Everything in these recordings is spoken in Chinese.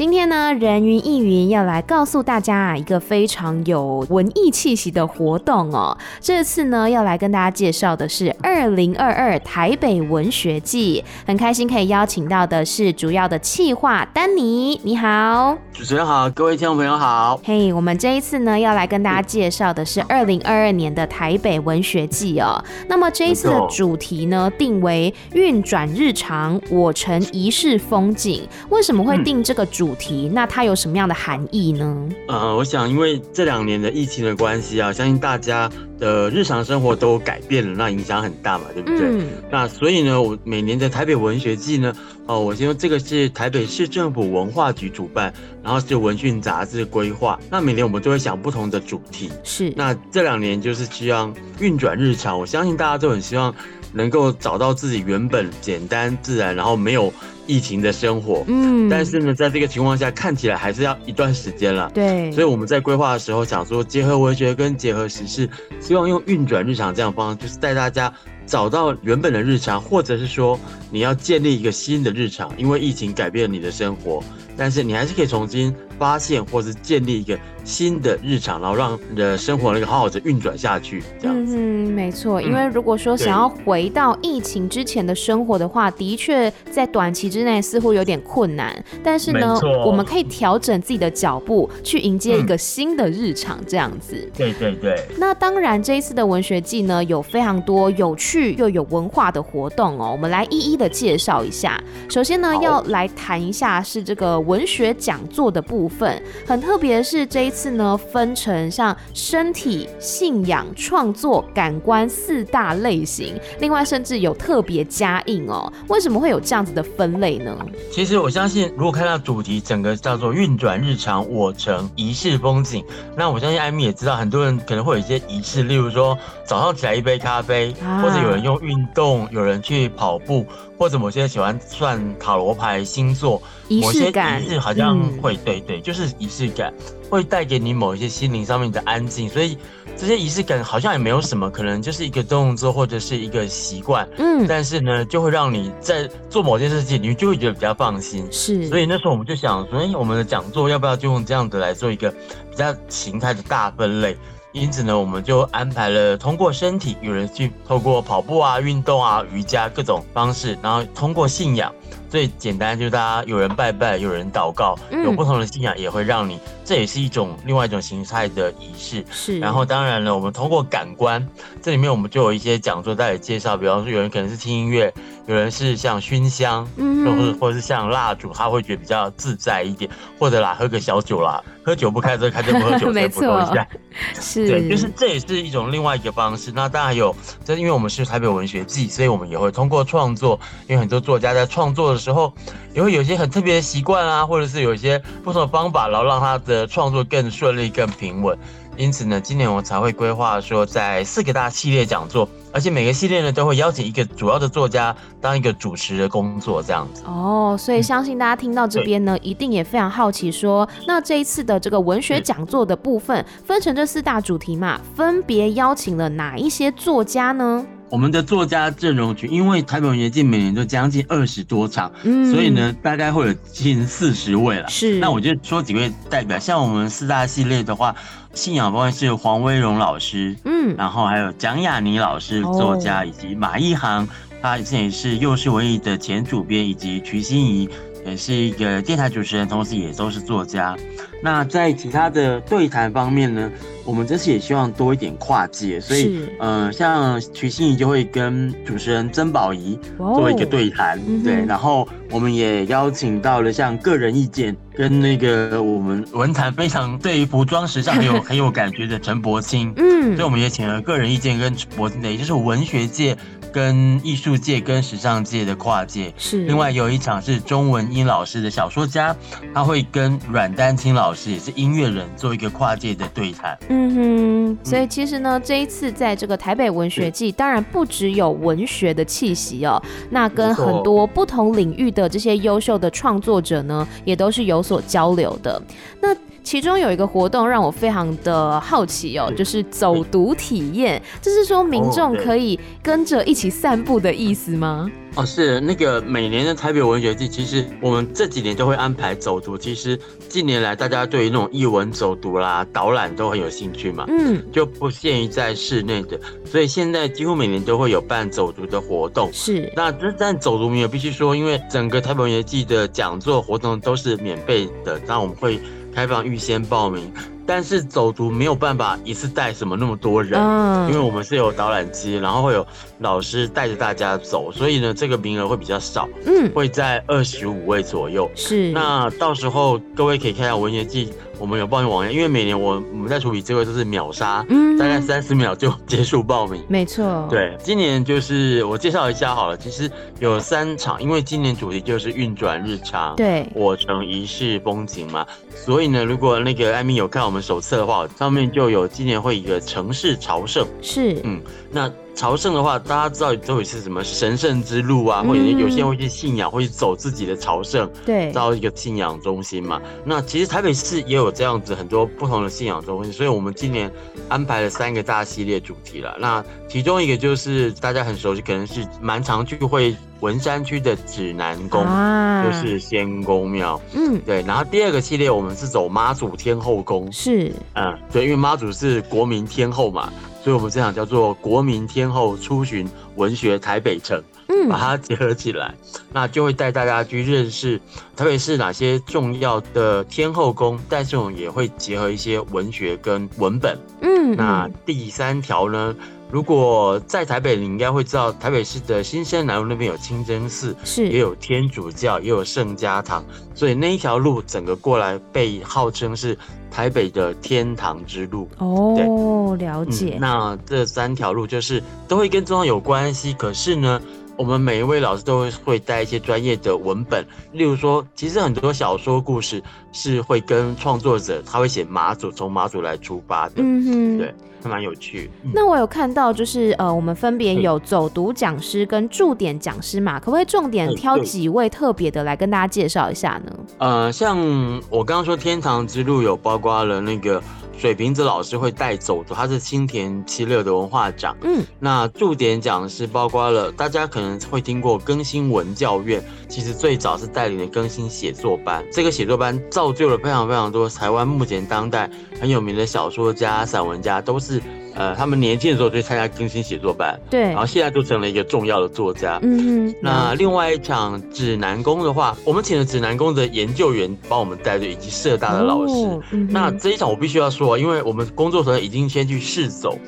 今天呢，人云亦云要来告诉大家啊，一个非常有文艺气息的活动哦。这次呢，要来跟大家介绍的是二零二二台北文学季，很开心可以邀请到的是主要的企划丹尼，你好，主持人好，各位听众朋友好。嘿，hey, 我们这一次呢，要来跟大家介绍的是二零二二年的台北文学季哦。那么这一次的主题呢，定为运转日常，我城一世风景。为什么会定这个主题？主题，那它有什么样的含义呢？呃，我想因为这两年的疫情的关系啊，相信大家的日常生活都改变了，那影响很大嘛，对不对？嗯。那所以呢，我每年的台北文学季呢，哦、呃，我先说这个是台北市政府文化局主办，然后是文讯杂志规划。那每年我们都会想不同的主题，是。那这两年就是希望运转日常，我相信大家都很希望能够找到自己原本简单自然，然后没有。疫情的生活，嗯，但是呢，在这个情况下，看起来还是要一段时间了，对，所以我们在规划的时候想说，结合文学跟结合时事，希望用运转日常这样方式，就是带大家找到原本的日常，或者是说你要建立一个新的日常，因为疫情改变了你的生活，但是你还是可以重新发现或是建立一个新的日常，然后让你的生活能够好好的运转下去。这样子，嗯，没错。因为如果说想要回到疫情之前的生活的话，的确在短期之内似乎有点困难。但是呢，我们可以调整自己的脚步，去迎接一个新的日常，这样子。对对对。那当然，这一次的文学季呢，有非常多有趣又有文化的活动哦。我们来一一的介绍一下。首先呢，要来谈一下是这个文学讲座的部分。很特别的是这一次。呢，分成像身体、信仰、创作、感官四大类型，另外甚至有特别加印哦。为什么会有这样子的分类呢？其实我相信，如果看到主题，整个叫做运转日常，我城仪式风景。那我相信艾米也知道，很多人可能会有一些仪式，例如说早上起来一杯咖啡，啊、或者有人用运动，有人去跑步，或者某些人喜欢算塔罗牌、星座，仪式感，某些仪式好像会，嗯、对对，就是仪式感。会带给你某一些心灵上面的安静，所以这些仪式感好像也没有什么，可能就是一个动作或者是一个习惯，嗯，但是呢，就会让你在做某件事情，你就会觉得比较放心。是，所以那时候我们就想说，哎，我们的讲座要不要就用这样子来做一个比较形态的大分类？因此呢，我们就安排了通过身体，有人去透过跑步啊、运动啊、瑜伽各种方式，然后通过信仰。最简单就是大家有人拜拜，有人祷告，有不同的信仰也会让你，嗯、这也是一种另外一种形态的仪式。是，然后当然了，我们通过感官，这里面我们就有一些讲座在介绍，比方说有人可能是听音乐，有人是像熏香，嗯，或者或者是像蜡烛，他会觉得比较自在一点，或者啦喝个小酒啦，喝酒不开车，开车不喝酒，没错，是，对，就是这也是一种另外一个方式。那当然有，这因为我们是台北文学季，所以我们也会通过创作，因为很多作家在创作的时候也会有一些很特别的习惯啊，或者是有一些不同的方法，然后让他的创作更顺利、更平稳。因此呢，今年我才会规划说，在四个大系列讲座，而且每个系列呢都会邀请一个主要的作家当一个主持的工作，这样子。哦，所以相信大家听到这边呢，一定也非常好奇，说那这一次的这个文学讲座的部分，分成这四大主题嘛，分别邀请了哪一些作家呢？我们的作家阵容群，因为台北文学季每年都将近二十多场，嗯，所以呢，大概会有近四十位了。是，那我就说几位代表，像我们四大系列的话，信仰方面是黄威荣老师，嗯，然后还有蒋雅妮老师作家，哦、以及马一航，他现在也是幼狮文艺的前主编，以及瞿欣怡，也是一个电台主持人，同时也都是作家。那在其他的对谈方面呢，我们这次也希望多一点跨界，所以嗯呃，像徐欣怡就会跟主持人曾宝仪做一个对谈，哦、对，然后我们也邀请到了像个人意见跟那个我们文坛非常对于服装时尚很有 很有感觉的陈柏青，嗯，所以我们也请了个人意见跟柏青的，也就是文学界跟艺术界跟时尚界的跨界。是。另外有一场是钟文英老师的小说家，他会跟阮丹青老师也是音乐人做一个跨界的对谈。嗯哼。所以其实呢，这一次在这个台北文学季，当然不只有文学的气息哦，那跟很多不同领域的这些优秀的创作者呢，也都是有所交流的。那其中有一个活动让我非常的好奇哦，就是走读体验，这是说民众可以跟着一起散步的意思吗？哦，是那个每年的台北文学季，其实我们这几年都会安排走读。其实近年来大家对于那种译文走读啦、导览都很有兴趣嘛，嗯，就不限于在室内的，所以现在几乎每年都会有办走读的活动。是，那但走读名额必须说，因为整个台北文学季的讲座活动都是免费的，那我们会开放预先报名。但是走读没有办法一次带什么那么多人，嗯，因为我们是有导览机，然后会有老师带着大家走，所以呢，这个名额会比较少，嗯，会在二十五位左右。是，那到时候各位可以看一下文学季。我们有报名网页，因为每年我我们在处理这个都是秒杀，嗯，大概三十秒就结束报名。没错，对，今年就是我介绍一下好了，其实有三场，因为今年主题就是运转日常，对，我城一世风景嘛，所以呢，如果那个艾米有看我们手册的话，上面就有今年会一个城市朝圣，是，嗯，那。朝圣的话，大家知道都有些什么神圣之路啊，或者有些人会去信仰，会去走自己的朝圣，对，到一个信仰中心嘛。那其实台北市也有这样子很多不同的信仰中心，所以我们今年安排了三个大系列主题了。那其中一个就是大家很熟悉，可能是蛮常聚会文山区的指南宫，啊、就是仙宫庙。嗯，对。然后第二个系列我们是走妈祖天后宫，是，嗯，对，因为妈祖是国民天后嘛。所以，我们这场叫做“国民天后出巡文学台北城”，嗯，把它结合起来，那就会带大家去认识台北市哪些重要的天后宫，但是我们也会结合一些文学跟文本，嗯，那第三条呢？如果在台北，你应该会知道，台北市的新生南路那边有清真寺，是。也有天主教，也有圣家堂，所以那一条路整个过来被号称是台北的天堂之路。哦，了解。嗯，那这三条路就是都会跟中央有关系，可是呢，我们每一位老师都会会带一些专业的文本，例如说，其实很多小说故事是会跟创作者他会写马祖，从马祖来出发的。嗯哼，对。还蛮有趣。那我有看到，就是呃，我们分别有走读讲师跟驻点讲师嘛，可不可以重点挑几位特别的来跟大家介绍一下呢？呃，像我刚刚说天堂之路有包括了那个。水瓶子老师会带走的，他是青田七六的文化长。嗯，那驻点讲是包括了大家可能会听过更新文教院，其实最早是带领的更新写作班。这个写作班造就了非常非常多台湾目前当代很有名的小说家、散文家，都是。呃，他们年轻的时候就参加更新写作班，对，然后现在就成了一个重要的作家。嗯嗯。那另外一场指南宫的话，我们请了指南宫的研究员帮我们带队，以及社大的老师。哦嗯、那这一场我必须要说，因为我们工作团已经先去试走。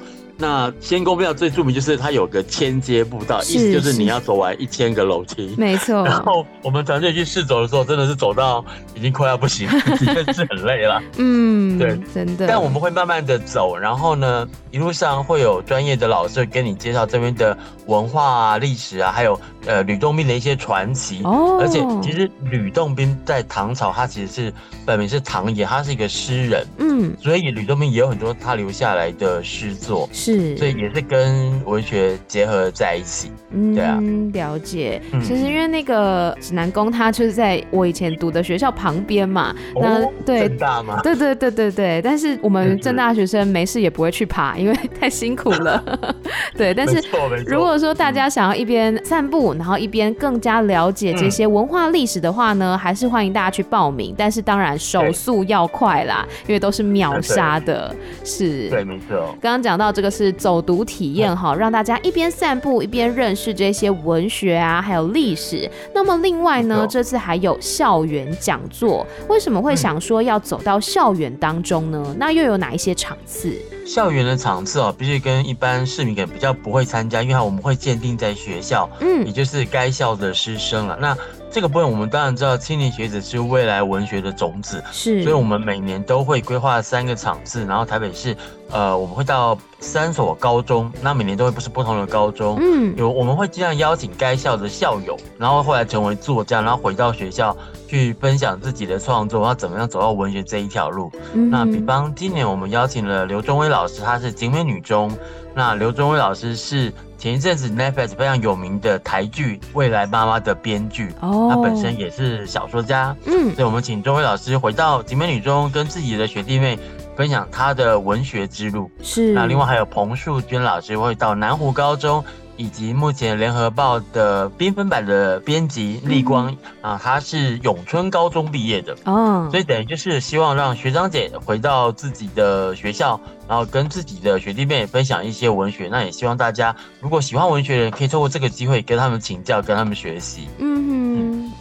那仙宫庙最著名就是它有个千阶步道，意思就是你要走完一千个楼梯，没错。然后我们团队去试走的时候，真的是走到已经快要不行的 是很累了。嗯，对，真的。但我们会慢慢的走，然后呢，一路上会有专业的老师跟你介绍这边的文化啊、历史啊，还有呃吕洞宾的一些传奇。哦。而且其实吕洞宾在唐朝，他其实是本名是唐寅，他是一个诗人。嗯。所以吕洞宾也有很多他留下来的诗作。是，所以也是跟文学结合在一起。嗯，对啊，了解。其实因为那个指南宫，它就是在我以前读的学校旁边嘛。那对，政大吗？对对对对对。但是我们正大学生没事也不会去爬，因为太辛苦了。对，但是如果说大家想要一边散步，然后一边更加了解这些文化历史的话呢，还是欢迎大家去报名。但是当然手速要快啦，因为都是秒杀的。是，对，没错。刚刚讲到这个。是走读体验哈，让大家一边散步一边认识这些文学啊，还有历史。那么另外呢，这次还有校园讲座。为什么会想说要走到校园当中呢？那又有哪一些场次？校园的场次哦，必须跟一般市民可能比较不会参加，因为我们会鉴定在学校，嗯，也就是该校的师生了。那这个部分我们当然知道，青年学子是未来文学的种子，是，所以我们每年都会规划三个场次，然后台北市。呃，我们会到三所高中，那每年都会不是不同的高中，嗯，有我们会尽量邀请该校的校友，然后后来成为作家，然后回到学校去分享自己的创作，然后怎么样走到文学这一条路。嗯、那比方今年我们邀请了刘中威老师，他是景美女中，那刘中威老师是前一阵子 Netflix 非常有名的台剧《未来妈妈》的编剧，哦，他本身也是小说家，嗯，所以我们请钟伟老师回到集美女中，跟自己的学弟妹。分享他的文学之路是，那另外还有彭树军老师会到南湖高中，以及目前联合报的缤纷版的编辑立光、嗯、啊，他是永春高中毕业的哦，所以等于就是希望让学长姐回到自己的学校，然后跟自己的学弟妹分享一些文学，那也希望大家如果喜欢文学的人，可以透过这个机会跟他们请教，跟他们学习。嗯哼。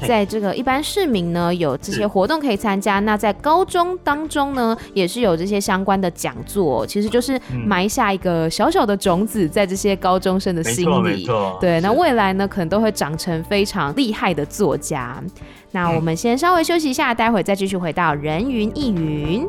在这个一般市民呢，有这些活动可以参加。那在高中当中呢，也是有这些相关的讲座，其实就是埋下一个小小的种子，在这些高中生的心里。对，那未来呢，可能都会长成非常厉害的作家。那我们先稍微休息一下，待会再继续回到人云亦云。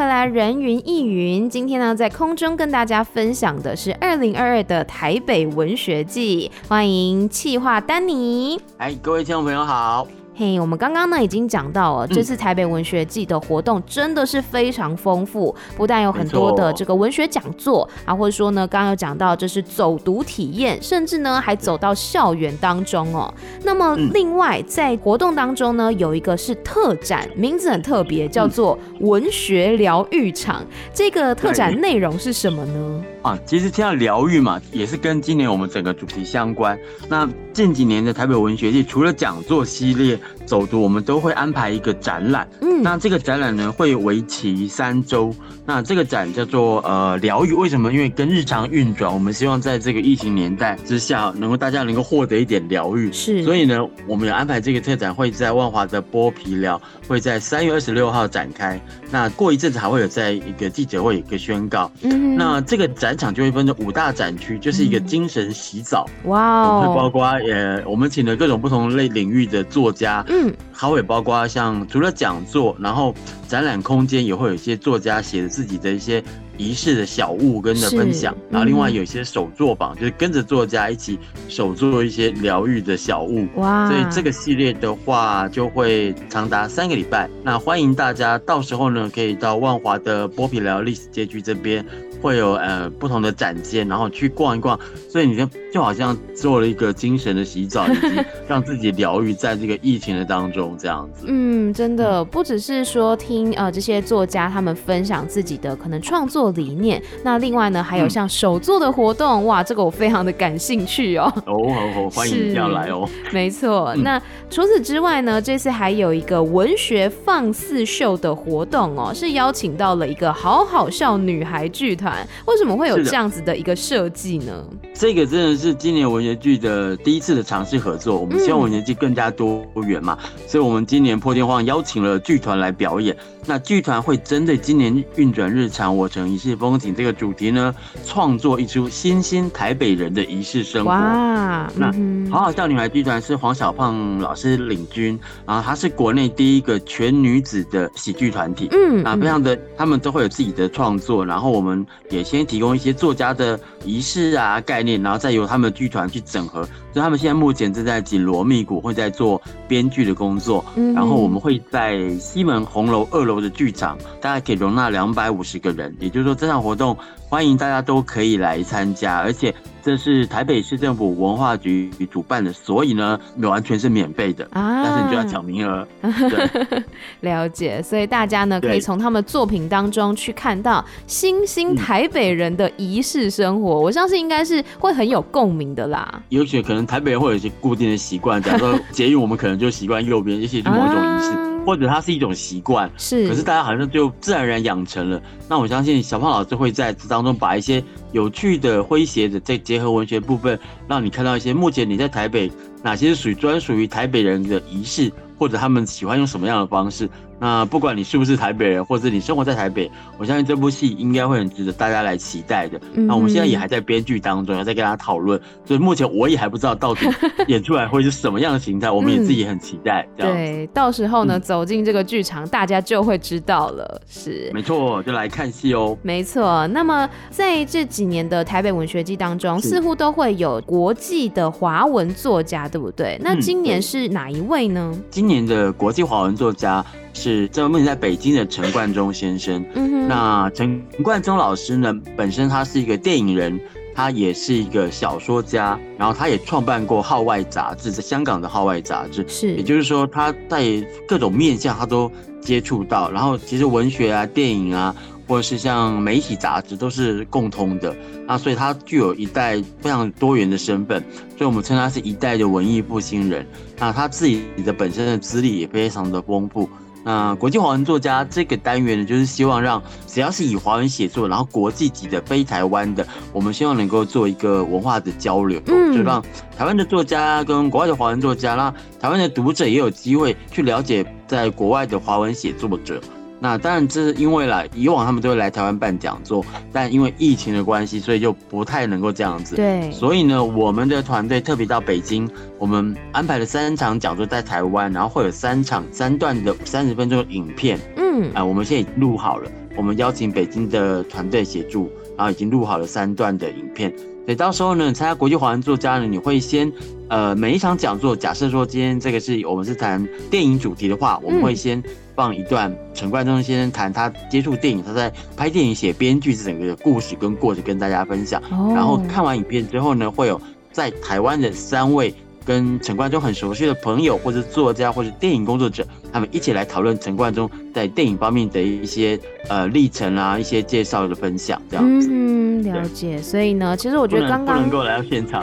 回来，人云亦云。今天呢，在空中跟大家分享的是二零二二的台北文学季。欢迎气化丹尼。哎，各位听众朋友好。嘿、hey，我们刚刚呢已经讲到了，这次台北文学季的活动真的是非常丰富，不但有很多的这个文学讲座啊，或者说呢，刚刚有讲到这是走读体验，甚至呢还走到校园当中哦。那么另外在活动当中呢，有一个是特展，名字很特别，叫做文学疗愈场。这个特展内容是什么呢？啊，其实听到疗愈嘛，也是跟今年我们整个主题相关。那近几年的台北文学季，除了讲座系列、走读，我们都会安排一个展览。嗯，那这个展览呢，会为期三周。那这个展叫做呃疗愈，为什么？因为跟日常运转，我们希望在这个疫情年代之下，能够大家能够获得一点疗愈。是，所以呢，我们有安排这个特展会在万华的剥皮寮，会在三月二十六号展开。那过一阵子还会有在一个记者会有一个宣告。嗯，那这个展场就会分成五大展区，就是一个精神洗澡。哇、嗯、哦，会包括呃，我们请了各种不同类领域的作家。嗯，还会包括像除了讲座，然后展览空间也会有一些作家写的自己的一些。仪式的小物跟着分享，然后另外有一些手作坊，就是跟着作家一起手做一些疗愈的小物。哇！所以这个系列的话就会长达三个礼拜。那欢迎大家到时候呢，可以到万华的剥皮疗历史街区这边。会有呃不同的展间，然后去逛一逛，所以你就就好像做了一个精神的洗澡，以及让自己疗愈在这个疫情的当中这样子。嗯，真的不只是说听呃这些作家他们分享自己的可能创作理念，那另外呢还有像手作的活动，嗯、哇，这个我非常的感兴趣哦。哦，好好，欢迎要来哦。没错，嗯、那除此之外呢，这次还有一个文学放肆秀的活动哦，是邀请到了一个好好笑女孩剧团。为什么会有这样子的一个设计呢？这个真的是今年文学剧的第一次的尝试合作。我们希望文学剧更加多元嘛，嗯、所以我们今年破天荒邀请了剧团来表演。那剧团会针对今年运转日常，我城一世风景这个主题呢，创作一出新兴台北人的仪式生活。哇，那好好笑女孩剧团是黄小胖老师领军，然后她是国内第一个全女子的喜剧团体。嗯，啊，非常的，他们都会有自己的创作，然后我们也先提供一些作家的仪式啊概念，然后再由他们剧团去整合。所以他们现在目前正在紧锣密鼓，会在做编剧的工作。嗯，然后我们会在西门红楼二楼的剧场，大概可以容纳两百五十个人。也就是说，这场活动欢迎大家都可以来参加，而且。这是台北市政府文化局主办的，所以呢，完全是免费的啊！但是你就要抢名额。对，了解。所以大家呢，可以从他们作品当中去看到新兴台北人的仪式生活，嗯。我相信应该是会很有共鸣的啦。尤其可能台北人会有一些固定的习惯，假如说捷运，我们可能就习惯右边，一些某一种仪式。啊或者它是一种习惯，是，可是大家好像就自然而然养成了。那我相信小胖老师会在这当中把一些有趣的、诙谐的，再结合文学部分，让你看到一些目前你在台北哪些是属于专属于台北人的仪式，或者他们喜欢用什么样的方式。那不管你是不是台北人，或是你生活在台北，我相信这部戏应该会很值得大家来期待的。嗯、那我们现在也还在编剧当中，还在跟大家讨论，所以目前我也还不知道到底 演出来会是什么样的形态，我们也自己也很期待。这样、嗯、对，到时候呢，嗯、走进这个剧场，大家就会知道了。是，没错，就来看戏哦。没错，那么在这几年的台北文学季当中，似乎都会有国际的华文作家，对不对？那今年是哪一位呢？嗯、今年的国际华文作家。是这位目前在北京的陈冠中先生。嗯哼，那陈冠中老师呢，本身他是一个电影人，他也是一个小说家，然后他也创办过《号外》杂志，在香港的《号外》杂志。是，也就是说他在各种面向他都接触到。然后其实文学啊、电影啊，或者是像媒体杂志都是共通的。那所以他具有一代非常多元的身份，所以我们称他是一代的文艺复兴人。那他自己的本身的资历也非常的丰富。那国际华文作家这个单元呢，就是希望让只要是以华文写作，然后国际级的非台湾的，我们希望能够做一个文化的交流，嗯，就让台湾的作家跟国外的华文作家，让台湾的读者也有机会去了解在国外的华文写作者。那当然，这是因为啦，以往他们都会来台湾办讲座，但因为疫情的关系，所以就不太能够这样子。对。所以呢，我们的团队特别到北京，我们安排了三场讲座在台湾，然后会有三场三段的三十分钟的影片。嗯。啊、呃，我们现在录好了，我们邀请北京的团队协助，然后已经录好了三段的影片。所以到时候呢，参加国际华人作家呢，你会先，呃，每一场讲座，假设说今天这个是我们是谈电影主题的话，我们会先。放一段陈冠中先生谈他接触电影，他在拍电影写编剧这整个的故事跟过程跟大家分享。Oh. 然后看完影片之后呢，会有在台湾的三位跟陈冠中很熟悉的朋友，或者作家，或者电影工作者，他们一起来讨论陈冠中在电影方面的一些呃历程啊，一些介绍的分享这样子。嗯了解，所以呢，其实我觉得刚刚不能够来到现场，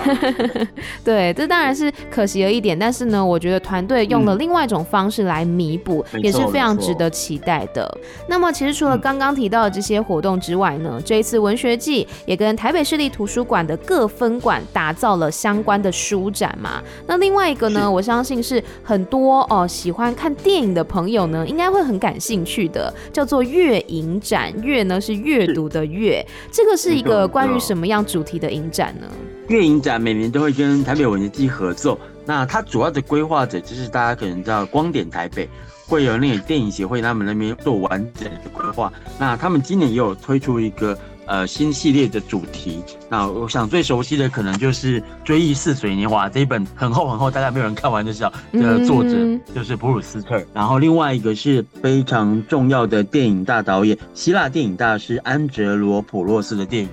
对，这当然是可惜了一点。但是呢，我觉得团队用了另外一种方式来弥补，嗯，也是非常值得期待的。那么，其实除了刚刚提到的这些活动之外呢，嗯，这一次文学季也跟台北市立图书馆的各分馆打造了相关的书展嘛。那另外一个呢，我相信是很多哦，呃，喜欢看电影的朋友呢，应该会很感兴趣的，叫做月影展。月呢是阅读的月，这个是一个。呃，关于什么样主题的影展呢？月影展每年都会跟台北文学季合作，那它主要的规划者就是大家可能知道光点台北，会有那个电影协会他们那边做完整的规划。那他们今年也有推出一个呃新系列的主题。那我想最熟悉的可能就是《追忆似水年华》这一本很厚很厚，大概没有人看完就知道的作者就是普鲁斯特。然后另外一个是非常重要的电影大导演，希腊电影大师安哲罗普洛斯的电影。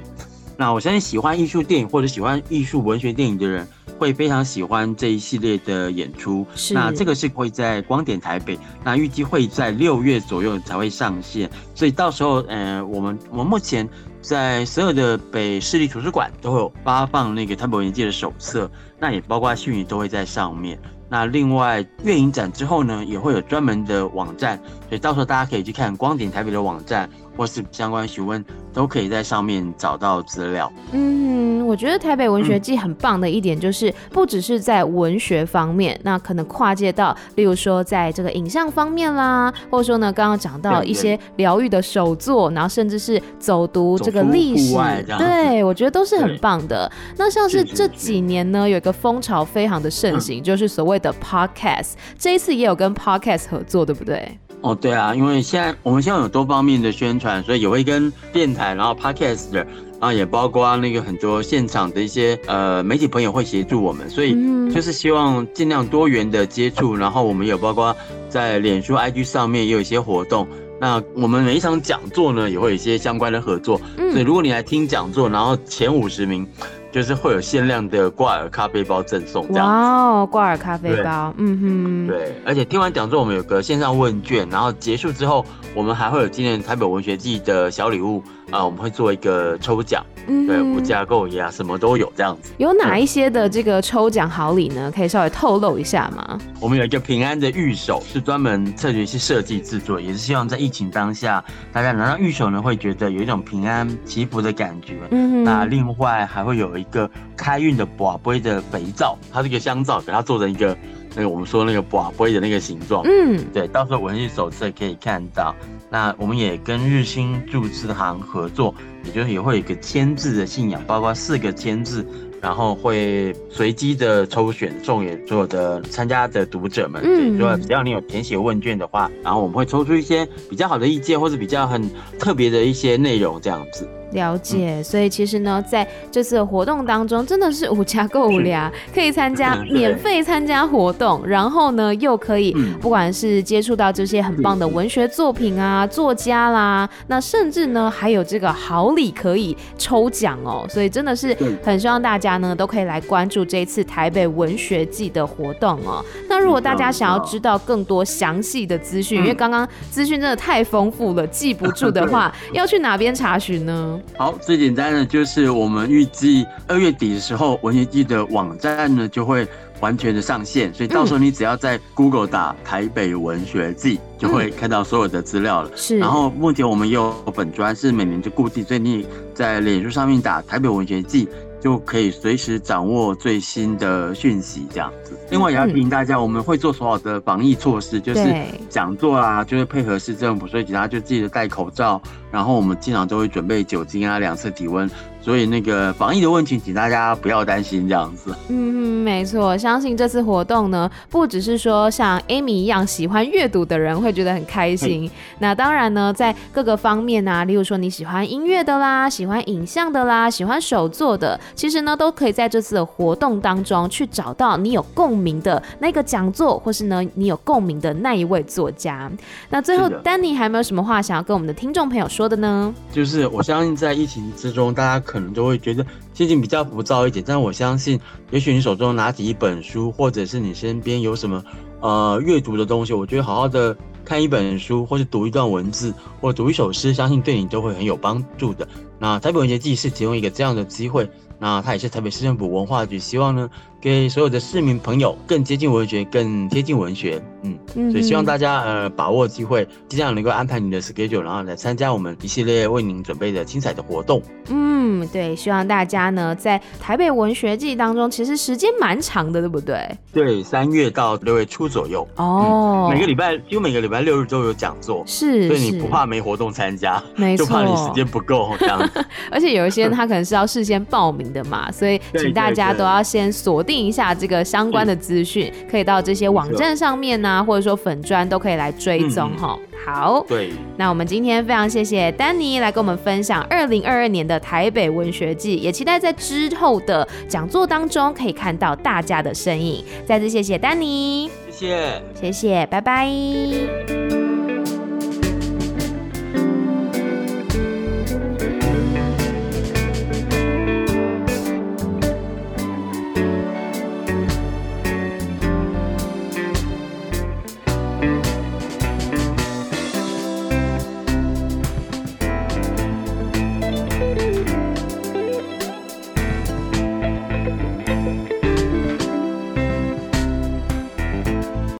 那我相信喜欢艺术电影或者喜欢艺术文学电影的人，会非常喜欢这一系列的演出。是。那这个是会在光点台北，那预计会在六月左右才会上线。所以到时候，呃，我们我们目前在所有的北市立图书馆都会有发放那个台北文件的手册，那也包括虚拟都会在上面。那另外阅影展之后呢，也会有专门的网站，所以到时候大家可以去看光点台北的网站，或是相关询问，都可以在上面找到资料。嗯，我觉得台北文学季很棒的一点就是，不只是在文学方面，那可能跨界到，例如说在这个影像方面啦，或者说呢，刚刚讲到一些疗愈的手作，然后甚至是走读这个历史，对，我觉得都是很棒的。那像是这几年呢，有一个风潮非常的盛行，就是所谓的 podcast，这一次也有跟 podcast 合作，对不对？哦，对啊，因为现在我们现在有多方面的宣传，所以也会跟电台，然后 podcast，然后也包括那个很多现场的一些呃媒体朋友会协助我们，所以就是希望尽量多元的接触，然后我们有包括在脸书、IG 上面也有一些活动。那我们每一场讲座呢，也会有一些相关的合作，所以如果你来听讲座，然后前五十名。就是会有限量的挂耳咖啡包赠送，这样。哇哦，挂耳咖啡包，嗯哼。对，而且听完讲座，我们有个线上问卷，然后结束之后，我们还会有今年台北文学季的小礼物，啊，我们会做一个抽奖，嗯，对，无价购也啊，什么都有这样子。有哪一些的这个抽奖好礼呢？可以稍微透露一下吗？我们有一个平安的玉手，是专门特别去设计制作，也是希望在疫情当下，大家拿到玉手呢，会觉得有一种平安祈福的感觉。嗯，那另外还会有一个开运的宝杯的肥皂，它是一个香皂，给它做成一个。那个我们说那个宝杯的那个形状，嗯，对，到时候文具手册可以看到。那我们也跟日新注资行合作，也就是也会有一个签字的信仰，包括四个签字，然后会随机的抽选送给所有的参加的读者们。嗯，说，只要你有填写问卷的话，然后我们会抽出一些比较好的意见，或者比较很特别的一些内容这样子。了解，所以其实呢，在这次的活动当中，真的是五家购物呀，可以参加 免费参加活动，然后呢，又可以不管是接触到这些很棒的文学作品啊、作家啦，那甚至呢，还有这个好礼可以抽奖哦，所以真的是很希望大家呢都可以来关注这一次台北文学季的活动哦。那如果大家想要知道更多详细的资讯，因为刚刚资讯真的太丰富了，记不住的话，要去哪边查询呢？好，最简单的就是我们预计二月底的时候，文学季的网站呢就会完全的上线，所以到时候你只要在 Google 打台北文学季，就会看到所有的资料了。是，然后目前我们有本专是每年就固定，所以你在脸书上面打台北文学季，就可以随时掌握最新的讯息，这样子。另外也要提醒大家，我们会做所有的防疫措施，就是讲座啊，就是配合市政府，所以大家就记得戴口罩。然后我们经常都会准备酒精啊，两次体温。所以那个防疫的问题，请大家不要担心这样子。嗯，没错，相信这次活动呢，不只是说像 Amy 一样喜欢阅读的人会觉得很开心。那当然呢，在各个方面啊，例如说你喜欢音乐的啦，喜欢影像的啦，喜欢手作的，其实呢，都可以在这次的活动当中去找到你有共鸣的那个讲座，或是呢，你有共鸣的那一位作家。那最后，丹尼还有没有什么话想要跟我们的听众朋友说的呢？就是我相信在疫情之中，大家。可能就会觉得心情比较浮躁一点，但我相信，也许你手中拿起一本书，或者是你身边有什么呃阅读的东西，我觉得好好的看一本书，或是读一段文字，或读一首诗，相信对你都会很有帮助的。那台北文学季是提供一个这样的机会，那他也是台北市政府文化局希望呢，给所有的市民朋友更接近文学，更贴近文学，嗯，所以希望大家呃把握机会，尽量能够安排你的 schedule，然后来参加我们一系列为您准备的精彩的活动。嗯，对，希望大家呢在台北文学季当中，其实时间蛮长的，对不对？对，三月到六月初左右。哦、嗯，每个礼拜几乎每个礼拜六日都有讲座，是，所以你不怕没活动参加，没错，就怕你时间不够这样子。而且有一些他可能是要事先报名的嘛，所以请大家都要先锁定。一下这个相关的资讯，可以到这些网站上面呢、啊，或者说粉砖都可以来追踪哈、嗯。好，对，那我们今天非常谢谢丹尼来跟我们分享二零二二年的台北文学季，也期待在之后的讲座当中可以看到大家的身影。再次谢谢丹尼，谢谢，谢谢，拜拜。